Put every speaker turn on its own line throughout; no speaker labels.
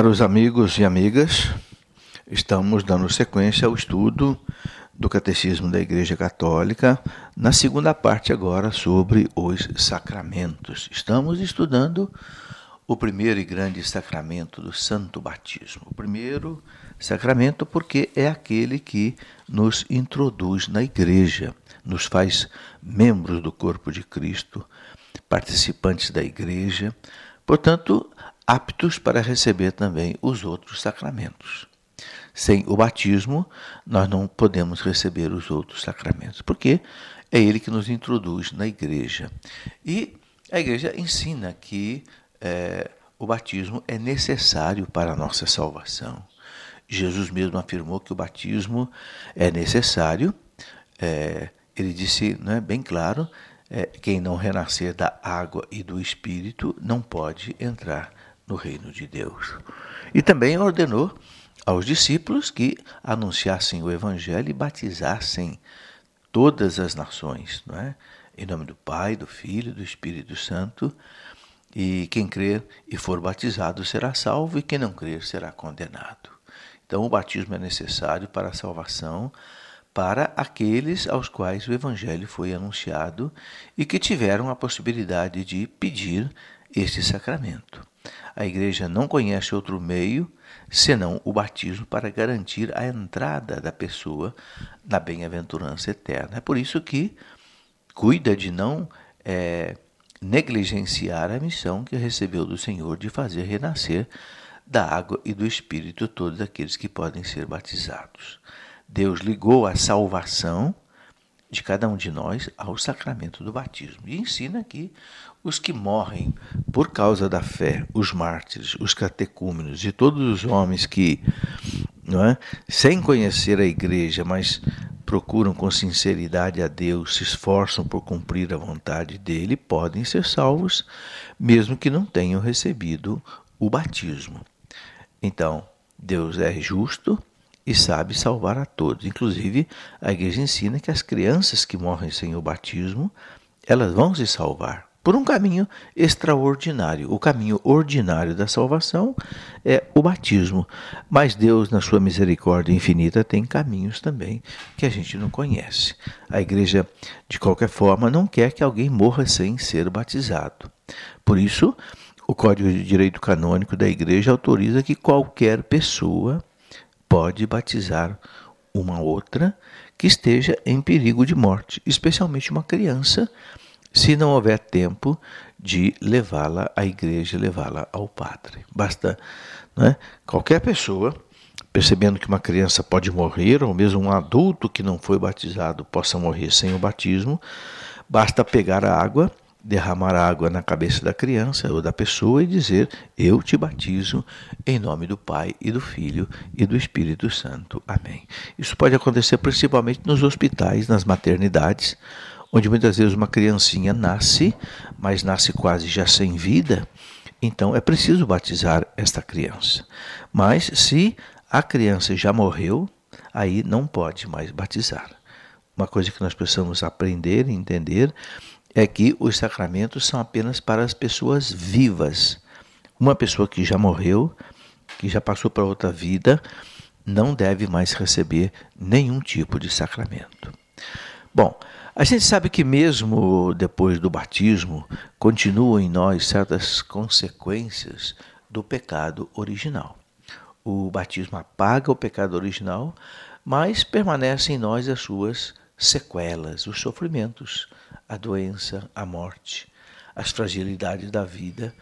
Caros amigos e amigas, estamos dando sequência ao estudo do Catecismo da Igreja Católica, na segunda parte agora sobre os sacramentos. Estamos estudando o primeiro e grande sacramento do Santo Batismo. O primeiro sacramento porque é aquele que nos introduz na igreja, nos faz membros do corpo de Cristo, participantes da igreja, portanto, aptos para receber também os outros sacramentos. Sem o batismo, nós não podemos receber os outros sacramentos, porque é ele que nos introduz na igreja. E a igreja ensina que é, o batismo é necessário para a nossa salvação. Jesus mesmo afirmou que o batismo é necessário. É, ele disse, não é bem claro, é, quem não renascer da água e do Espírito não pode entrar no reino de Deus. E também ordenou aos discípulos que anunciassem o Evangelho e batizassem todas as nações, não é? em nome do Pai, do Filho e do Espírito Santo. E quem crer e for batizado será salvo, e quem não crer será condenado. Então, o batismo é necessário para a salvação para aqueles aos quais o Evangelho foi anunciado e que tiveram a possibilidade de pedir este sacramento. A Igreja não conhece outro meio senão o batismo para garantir a entrada da pessoa na bem-aventurança eterna. É por isso que cuida de não é, negligenciar a missão que recebeu do Senhor de fazer renascer da água e do Espírito todos aqueles que podem ser batizados. Deus ligou a salvação de cada um de nós ao sacramento do batismo e ensina que os que morrem por causa da fé, os mártires, os catecúmenos e todos os homens que, não é, sem conhecer a igreja, mas procuram com sinceridade a Deus, se esforçam por cumprir a vontade dele, podem ser salvos, mesmo que não tenham recebido o batismo. Então, Deus é justo e sabe salvar a todos. Inclusive, a igreja ensina que as crianças que morrem sem o batismo, elas vão se salvar por um caminho extraordinário. O caminho ordinário da salvação é o batismo, mas Deus, na sua misericórdia infinita, tem caminhos também que a gente não conhece. A igreja, de qualquer forma, não quer que alguém morra sem ser batizado. Por isso, o Código de Direito Canônico da igreja autoriza que qualquer pessoa pode batizar uma outra que esteja em perigo de morte, especialmente uma criança se não houver tempo de levá-la à igreja, levá-la ao padre. Basta né, qualquer pessoa, percebendo que uma criança pode morrer, ou mesmo um adulto que não foi batizado possa morrer sem o batismo, basta pegar a água, derramar a água na cabeça da criança ou da pessoa e dizer: Eu te batizo em nome do Pai e do Filho e do Espírito Santo. Amém. Isso pode acontecer principalmente nos hospitais, nas maternidades onde muitas vezes uma criancinha nasce, mas nasce quase já sem vida, então é preciso batizar esta criança. Mas se a criança já morreu, aí não pode mais batizar. Uma coisa que nós precisamos aprender e entender é que os sacramentos são apenas para as pessoas vivas. Uma pessoa que já morreu, que já passou para outra vida, não deve mais receber nenhum tipo de sacramento. Bom, a gente sabe que mesmo depois do batismo, continuam em nós certas consequências do pecado original. O batismo apaga o pecado original, mas permanecem em nós as suas sequelas, os sofrimentos, a doença, a morte, as fragilidades da vida,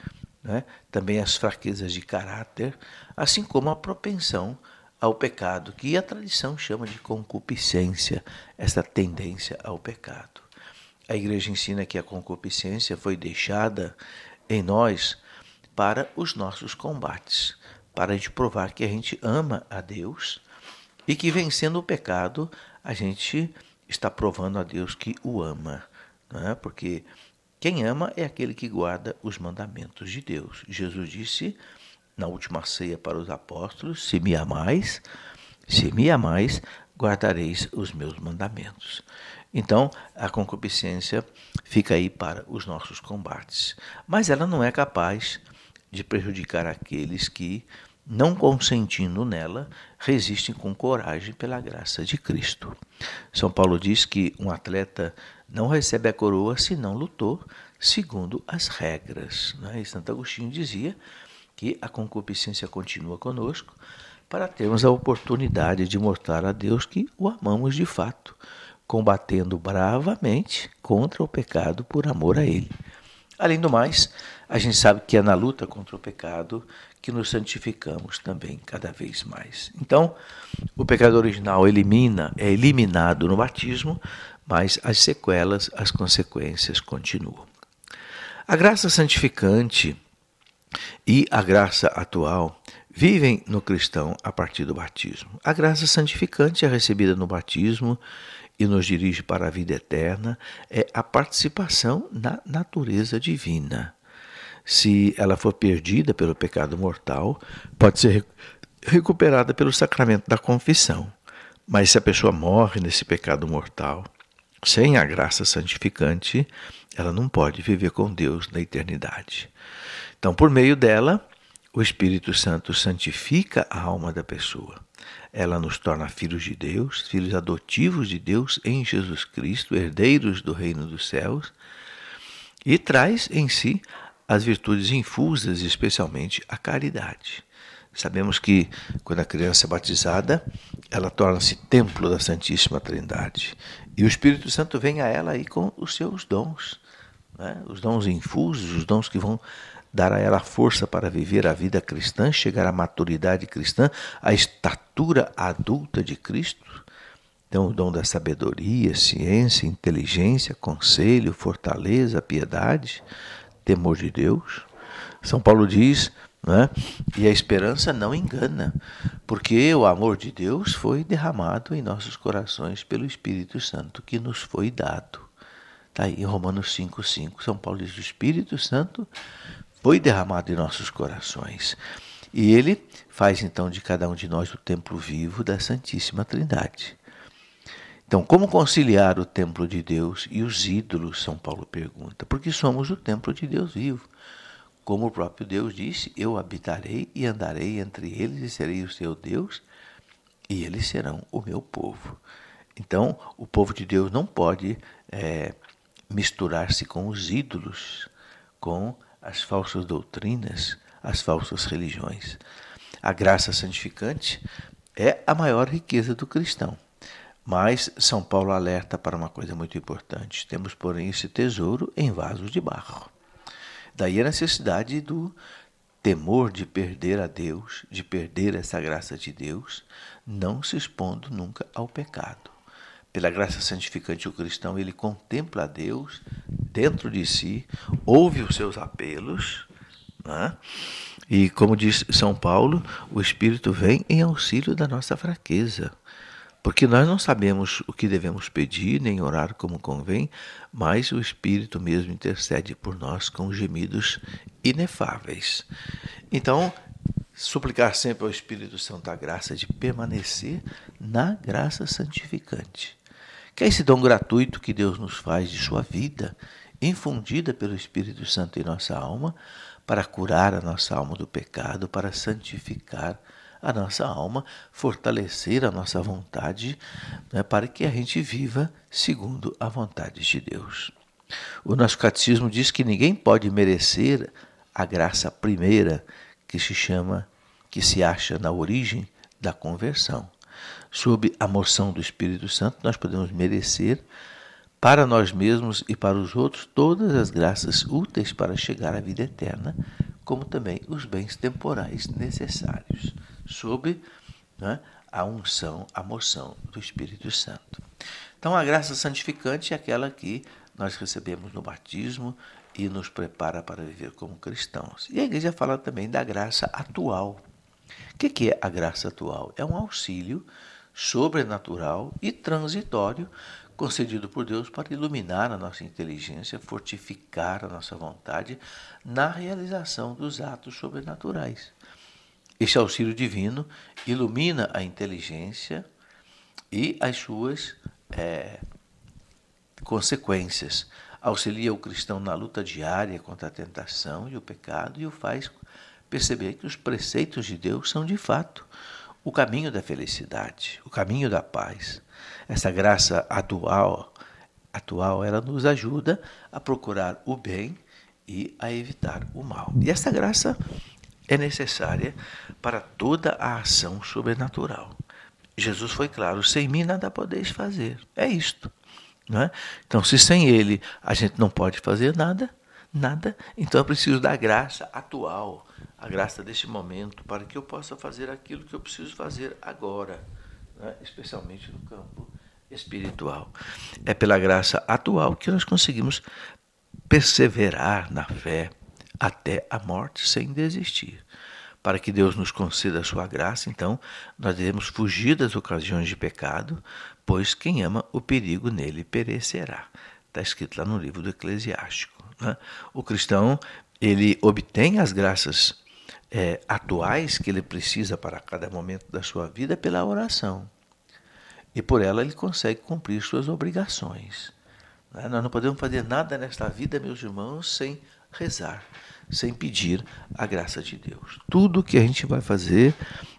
né? também as fraquezas de caráter, assim como a propensão ao pecado, que a tradição chama de concupiscência, essa tendência ao pecado. A igreja ensina que a concupiscência foi deixada em nós para os nossos combates, para a gente provar que a gente ama a Deus e que vencendo o pecado, a gente está provando a Deus que o ama. É? Porque quem ama é aquele que guarda os mandamentos de Deus. Jesus disse na última ceia para os apóstolos: Se me amais, se me amais, guardareis os meus mandamentos. Então, a concupiscência fica aí para os nossos combates. Mas ela não é capaz de prejudicar aqueles que não consentindo nela, resistem com coragem pela graça de Cristo. São Paulo diz que um atleta não recebe a coroa se não lutou segundo as regras. Né? E Santo Agostinho dizia que a concupiscência continua conosco para termos a oportunidade de mostrar a Deus que o amamos de fato, combatendo bravamente contra o pecado por amor a Ele. Além do mais, a gente sabe que é na luta contra o pecado que nos santificamos também cada vez mais. Então, o pecado original elimina, é eliminado no batismo, mas as sequelas, as consequências continuam. A graça santificante e a graça atual vivem no cristão a partir do batismo. A graça santificante é recebida no batismo e nos dirige para a vida eterna é a participação na natureza divina. Se ela for perdida pelo pecado mortal, pode ser recuperada pelo sacramento da confissão. Mas se a pessoa morre nesse pecado mortal, sem a graça santificante, ela não pode viver com Deus na eternidade. Então, por meio dela, o Espírito Santo santifica a alma da pessoa. Ela nos torna filhos de Deus, filhos adotivos de Deus em Jesus Cristo, herdeiros do reino dos céus, e traz em si as virtudes infusas, especialmente a caridade. Sabemos que quando a criança é batizada, ela torna-se templo da Santíssima Trindade. E o Espírito Santo vem a ela aí com os seus dons, né? os dons infusos, os dons que vão dar a ela força para viver a vida cristã, chegar à maturidade cristã, à estatura adulta de Cristo. Então, o dom da sabedoria, ciência, inteligência, conselho, fortaleza, piedade, temor de Deus. São Paulo diz, né? e a esperança não engana, porque o amor de Deus foi derramado em nossos corações pelo Espírito Santo que nos foi dado. Está aí em Romanos 5,5. São Paulo diz: o Espírito Santo foi derramado em nossos corações. E ele faz então de cada um de nós o templo vivo da Santíssima Trindade. Então, como conciliar o templo de Deus e os ídolos? São Paulo pergunta. Porque somos o templo de Deus vivo. Como o próprio Deus disse: Eu habitarei e andarei entre eles e serei o seu Deus, e eles serão o meu povo. Então, o povo de Deus não pode é, misturar-se com os ídolos, com as falsas doutrinas, as falsas religiões. A graça santificante é a maior riqueza do cristão. Mas São Paulo alerta para uma coisa muito importante: temos, porém, esse tesouro em vasos de barro. Daí a necessidade do temor de perder a Deus, de perder essa graça de Deus, não se expondo nunca ao pecado. Pela graça santificante, o cristão ele contempla a Deus dentro de si, ouve os seus apelos, né? e como diz São Paulo, o Espírito vem em auxílio da nossa fraqueza. Porque nós não sabemos o que devemos pedir, nem orar como convém, mas o Espírito mesmo intercede por nós com gemidos inefáveis. Então, suplicar sempre ao Espírito Santo a graça de permanecer na graça santificante. Que é esse dom gratuito que Deus nos faz de sua vida, infundida pelo Espírito Santo em nossa alma, para curar a nossa alma do pecado, para santificar a nossa alma, fortalecer a nossa vontade, né, para que a gente viva segundo a vontade de Deus. O nosso catecismo diz que ninguém pode merecer a graça primeira que se chama, que se acha na origem da conversão. Sob a moção do Espírito Santo, nós podemos merecer para nós mesmos e para os outros todas as graças úteis para chegar à vida eterna, como também os bens temporais necessários, sob né, a unção, a moção do Espírito Santo. Então, a graça santificante é aquela que nós recebemos no batismo e nos prepara para viver como cristãos. E a igreja fala também da graça atual. O que é a graça atual? É um auxílio sobrenatural e transitório concedido por Deus para iluminar a nossa inteligência, fortificar a nossa vontade na realização dos atos sobrenaturais. Este auxílio divino ilumina a inteligência e as suas é, consequências. Auxilia o cristão na luta diária contra a tentação e o pecado e o faz perceber que os preceitos de Deus são de fato o caminho da felicidade, o caminho da paz. Essa graça atual, atual, ela nos ajuda a procurar o bem e a evitar o mal. E essa graça é necessária para toda a ação sobrenatural. Jesus foi claro: sem mim nada podeis fazer. É isto. Não é? Então, se sem Ele a gente não pode fazer nada, nada, então é preciso da graça atual, a graça deste momento, para que eu possa fazer aquilo que eu preciso fazer agora, né? especialmente no campo espiritual. É pela graça atual que nós conseguimos perseverar na fé até a morte sem desistir. Para que Deus nos conceda a sua graça, então, nós devemos fugir das ocasiões de pecado, pois quem ama o perigo nele perecerá. Está escrito lá no livro do Eclesiástico. Né? O cristão, ele obtém as graças é, atuais que ele precisa para cada momento da sua vida pela oração. E por ela ele consegue cumprir suas obrigações. Né? Nós não podemos fazer nada nesta vida, meus irmãos, sem rezar sem pedir a graça de Deus. Tudo que a gente vai fazer,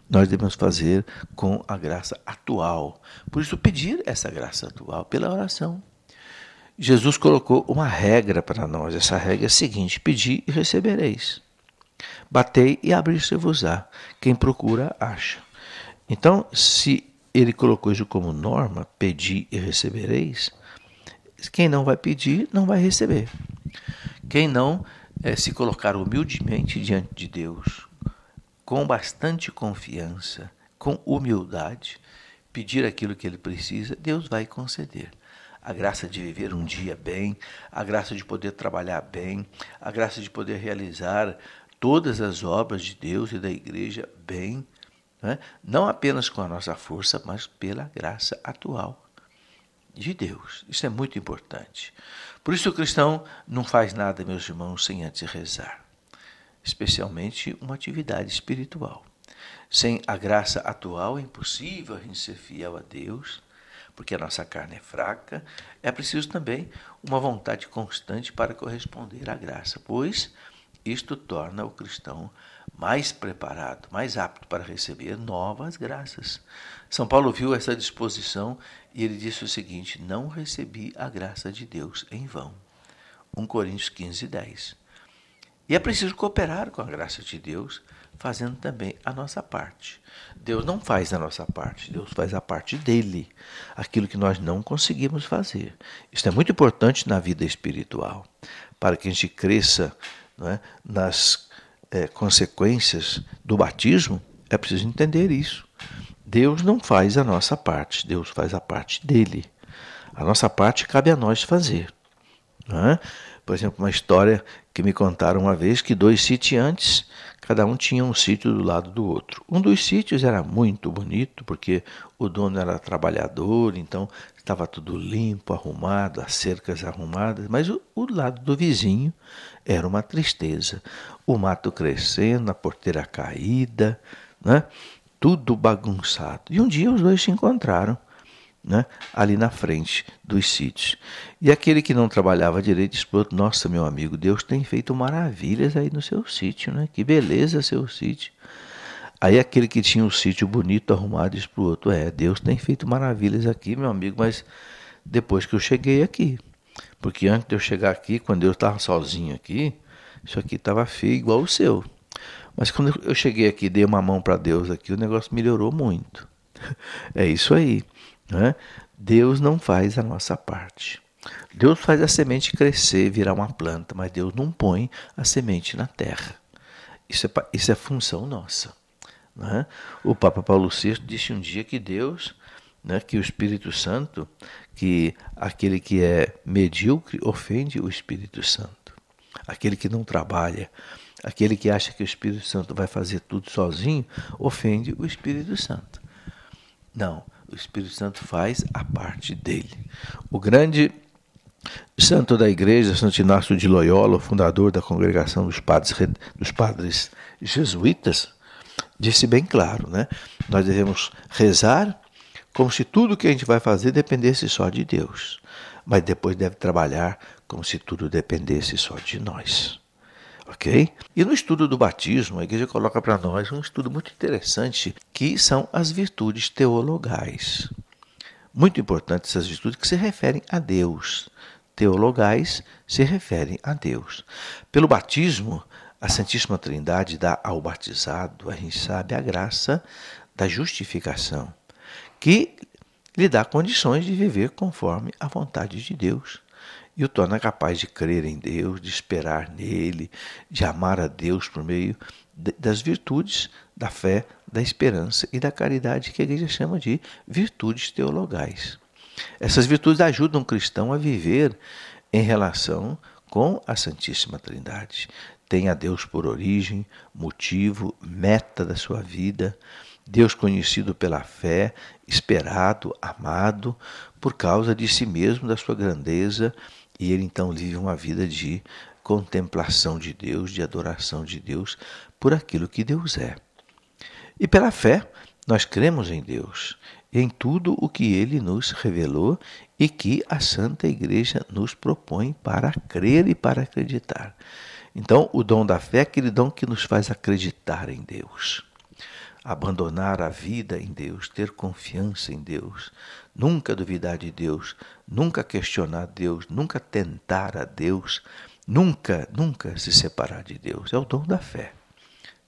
nós devemos fazer com a graça atual. Por isso, pedir essa graça atual pela oração. Jesus colocou uma regra para nós. Essa regra é a seguinte: pedi e recebereis. Batei e abrir-se-vos-á. Quem procura, acha. Então, se ele colocou isso como norma, pedi e recebereis, quem não vai pedir, não vai receber. Quem não é, se colocar humildemente diante de Deus, com bastante confiança, com humildade, pedir aquilo que ele precisa, Deus vai conceder. A graça de viver um dia bem, a graça de poder trabalhar bem, a graça de poder realizar todas as obras de Deus e da igreja bem, né? não apenas com a nossa força, mas pela graça atual de Deus. Isso é muito importante. Por isso o cristão não faz nada, meus irmãos, sem antes rezar, especialmente uma atividade espiritual. Sem a graça atual é impossível a gente ser fiel a Deus, porque a nossa carne é fraca. É preciso também uma vontade constante para corresponder à graça, pois isto torna o cristão mais preparado, mais apto para receber novas graças. São Paulo viu essa disposição e ele disse o seguinte: Não recebi a graça de Deus em vão. 1 Coríntios 15, 10. E é preciso cooperar com a graça de Deus, fazendo também a nossa parte. Deus não faz a nossa parte, Deus faz a parte dele, aquilo que nós não conseguimos fazer. Isso é muito importante na vida espiritual, para que a gente cresça é, nas é, consequências do batismo, é preciso entender isso. Deus não faz a nossa parte, Deus faz a parte dele. A nossa parte cabe a nós fazer. É? Por exemplo, uma história que me contaram uma vez que dois sitiantes, cada um tinha um sítio do lado do outro. Um dos sítios era muito bonito, porque o dono era trabalhador, então estava tudo limpo, arrumado, as cercas arrumadas, mas o, o lado do vizinho era uma tristeza. O mato crescendo, a porteira caída, né? tudo bagunçado. E um dia os dois se encontraram né, ali na frente dos sítios. E aquele que não trabalhava direito disse Nossa, meu amigo, Deus tem feito maravilhas aí no seu sítio, né? Que beleza seu sítio. Aí aquele que tinha um sítio bonito, arrumado, disse para o outro, é, Deus tem feito maravilhas aqui, meu amigo, mas depois que eu cheguei aqui. Porque antes de eu chegar aqui, quando eu estava sozinho aqui, isso aqui estava feio igual o seu. Mas quando eu cheguei aqui, dei uma mão para Deus aqui, o negócio melhorou muito. É isso aí. Né? Deus não faz a nossa parte. Deus faz a semente crescer, virar uma planta, mas Deus não põe a semente na terra. Isso é, isso é função nossa. Né? O Papa Paulo VI disse um dia que Deus, né, que o Espírito Santo, que aquele que é medíocre ofende o Espírito Santo. Aquele que não trabalha, Aquele que acha que o Espírito Santo vai fazer tudo sozinho, ofende o Espírito Santo. Não, o Espírito Santo faz a parte dele. O grande santo da igreja, Santo Inácio de Loyola, fundador da congregação dos padres, dos padres jesuítas, disse bem claro, né? Nós devemos rezar como se tudo que a gente vai fazer dependesse só de Deus, mas depois deve trabalhar como se tudo dependesse só de nós. ok? E no estudo do batismo, a igreja coloca para nós um estudo muito interessante, que são as virtudes teologais. Muito importantes essas virtudes que se referem a Deus. Teologais se referem a Deus. Pelo batismo, a Santíssima Trindade dá ao batizado, a gente sabe, a graça da justificação, que lhe dá condições de viver conforme a vontade de Deus e o torna capaz de crer em Deus, de esperar nele, de amar a Deus por meio das virtudes da fé, da esperança e da caridade que a igreja chama de virtudes teologais. Essas virtudes ajudam o cristão a viver em relação com a Santíssima Trindade. Tem a Deus por origem, motivo, meta da sua vida, Deus conhecido pela fé, esperado, amado, por causa de si mesmo, da sua grandeza e ele então vive uma vida de contemplação de Deus, de adoração de Deus por aquilo que Deus é. E pela fé, nós cremos em Deus, em tudo o que ele nos revelou e que a Santa Igreja nos propõe para crer e para acreditar. Então, o dom da fé é aquele dom que nos faz acreditar em Deus abandonar a vida em Deus, ter confiança em Deus, nunca duvidar de Deus, nunca questionar Deus, nunca tentar a Deus, nunca, nunca se separar de Deus. É o dom da fé.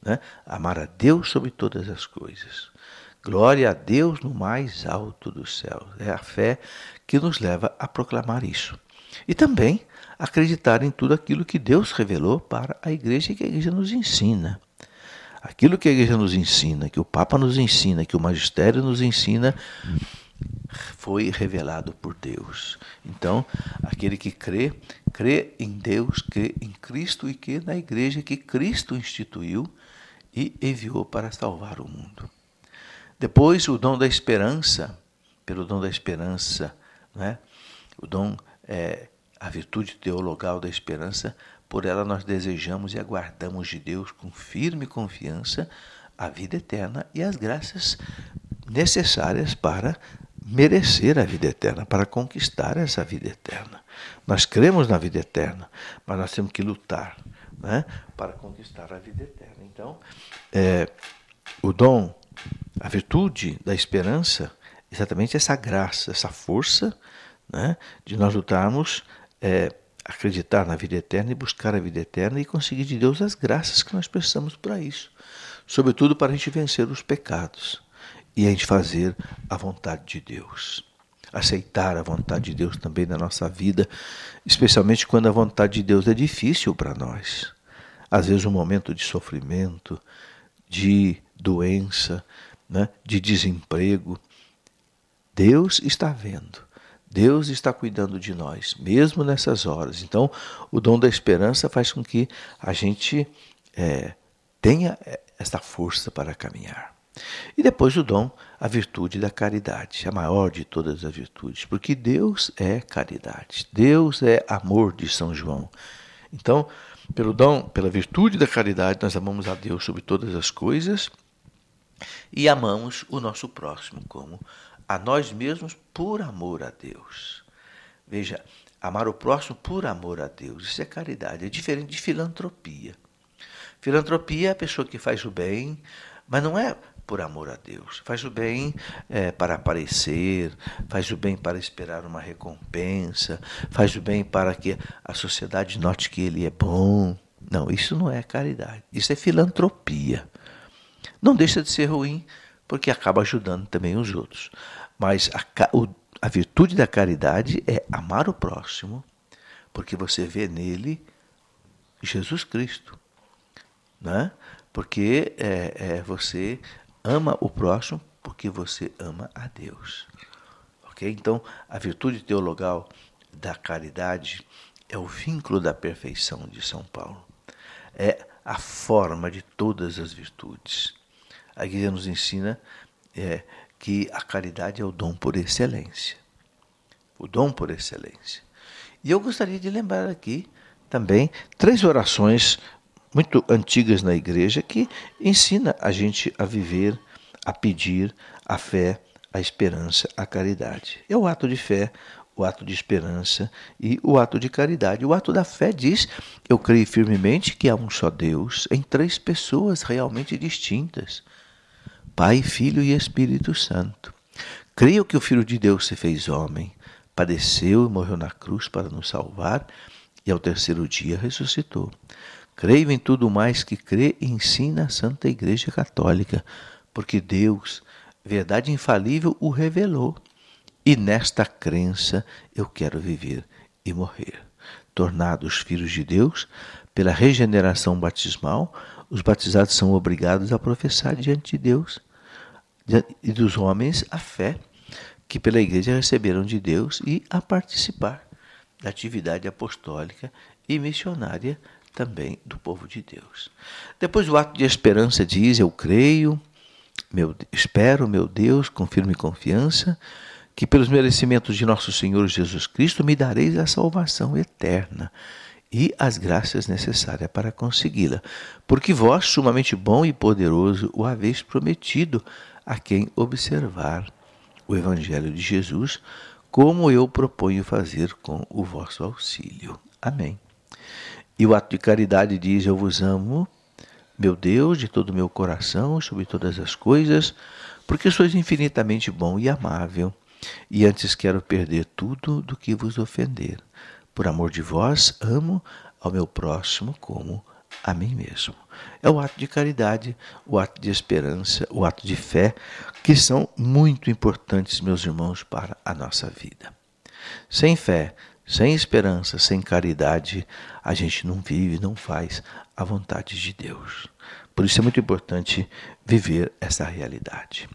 Né? Amar a Deus sobre todas as coisas. Glória a Deus no mais alto dos céus. É a fé que nos leva a proclamar isso. E também acreditar em tudo aquilo que Deus revelou para a igreja e que a igreja nos ensina. Aquilo que a igreja nos ensina, que o Papa nos ensina, que o magistério nos ensina, foi revelado por Deus. Então, aquele que crê, crê em Deus, crê em Cristo e crê na igreja que Cristo instituiu e enviou para salvar o mundo. Depois, o dom da esperança, pelo dom da esperança, né? o dom, é, a virtude teologal da esperança, por ela nós desejamos e aguardamos de Deus com firme confiança a vida eterna e as graças necessárias para merecer a vida eterna, para conquistar essa vida eterna. Nós cremos na vida eterna, mas nós temos que lutar né, para conquistar a vida eterna. Então, é, o dom, a virtude da esperança, exatamente essa graça, essa força né, de nós lutarmos. É, acreditar na vida eterna e buscar a vida eterna e conseguir de Deus as graças que nós precisamos para isso. Sobretudo para a gente vencer os pecados e a gente fazer a vontade de Deus. Aceitar a vontade de Deus também na nossa vida, especialmente quando a vontade de Deus é difícil para nós. Às vezes, um momento de sofrimento, de doença, né, de desemprego. Deus está vendo Deus está cuidando de nós, mesmo nessas horas. Então, o dom da esperança faz com que a gente é, tenha é, essa força para caminhar. E depois o dom, a virtude da caridade, a maior de todas as virtudes, porque Deus é caridade, Deus é amor de São João. Então, pelo dom, pela virtude da caridade, nós amamos a Deus sobre todas as coisas e amamos o nosso próximo como a nós mesmos por amor a Deus. Veja, amar o próximo por amor a Deus, isso é caridade, é diferente de filantropia. Filantropia é a pessoa que faz o bem, mas não é por amor a Deus. Faz o bem é, para aparecer, faz o bem para esperar uma recompensa, faz o bem para que a sociedade note que ele é bom. Não, isso não é caridade, isso é filantropia. Não deixa de ser ruim, porque acaba ajudando também os outros. Mas a, o, a virtude da caridade é amar o próximo, porque você vê nele Jesus Cristo. Né? Porque é, é, você ama o próximo porque você ama a Deus. Ok? Então, a virtude teologal da caridade é o vínculo da perfeição de São Paulo. É a forma de todas as virtudes. A igreja nos ensina é, que a caridade é o dom por excelência. O dom por excelência. E eu gostaria de lembrar aqui também três orações muito antigas na igreja que ensina a gente a viver, a pedir a fé, a esperança, a caridade. É o ato de fé, o ato de esperança e o ato de caridade. O ato da fé diz: Eu creio firmemente que há um só Deus, em três pessoas realmente distintas: Pai, Filho e Espírito Santo. Creio que o Filho de Deus se fez homem, padeceu e morreu na cruz para nos salvar e ao terceiro dia ressuscitou. Creio em tudo mais que crê e ensina a Santa Igreja Católica, porque Deus, verdade infalível, o revelou. E nesta crença eu quero viver e morrer. Tornados filhos de Deus, pela regeneração batismal, os batizados são obrigados a professar diante de Deus e dos homens a fé que pela igreja receberam de Deus e a participar da atividade apostólica e missionária também do povo de Deus. Depois o ato de esperança diz: Eu creio, meu, espero, meu Deus, com firme confiança, que pelos merecimentos de nosso Senhor Jesus Cristo me dareis a salvação eterna e as graças necessárias para consegui-la, porque vós, sumamente bom e poderoso, o haveis prometido a quem observar o Evangelho de Jesus, como eu proponho fazer com o vosso auxílio. Amém. E o ato de caridade diz: Eu vos amo, meu Deus, de todo o meu coração, sobre todas as coisas, porque sois infinitamente bom e amável, e antes quero perder tudo do que vos ofender. Por amor de vós, amo ao meu próximo como a mim mesmo. É o ato de caridade, o ato de esperança, o ato de fé, que são muito importantes, meus irmãos, para a nossa vida. Sem fé, sem esperança, sem caridade, a gente não vive, não faz a vontade de Deus. Por isso é muito importante viver essa realidade.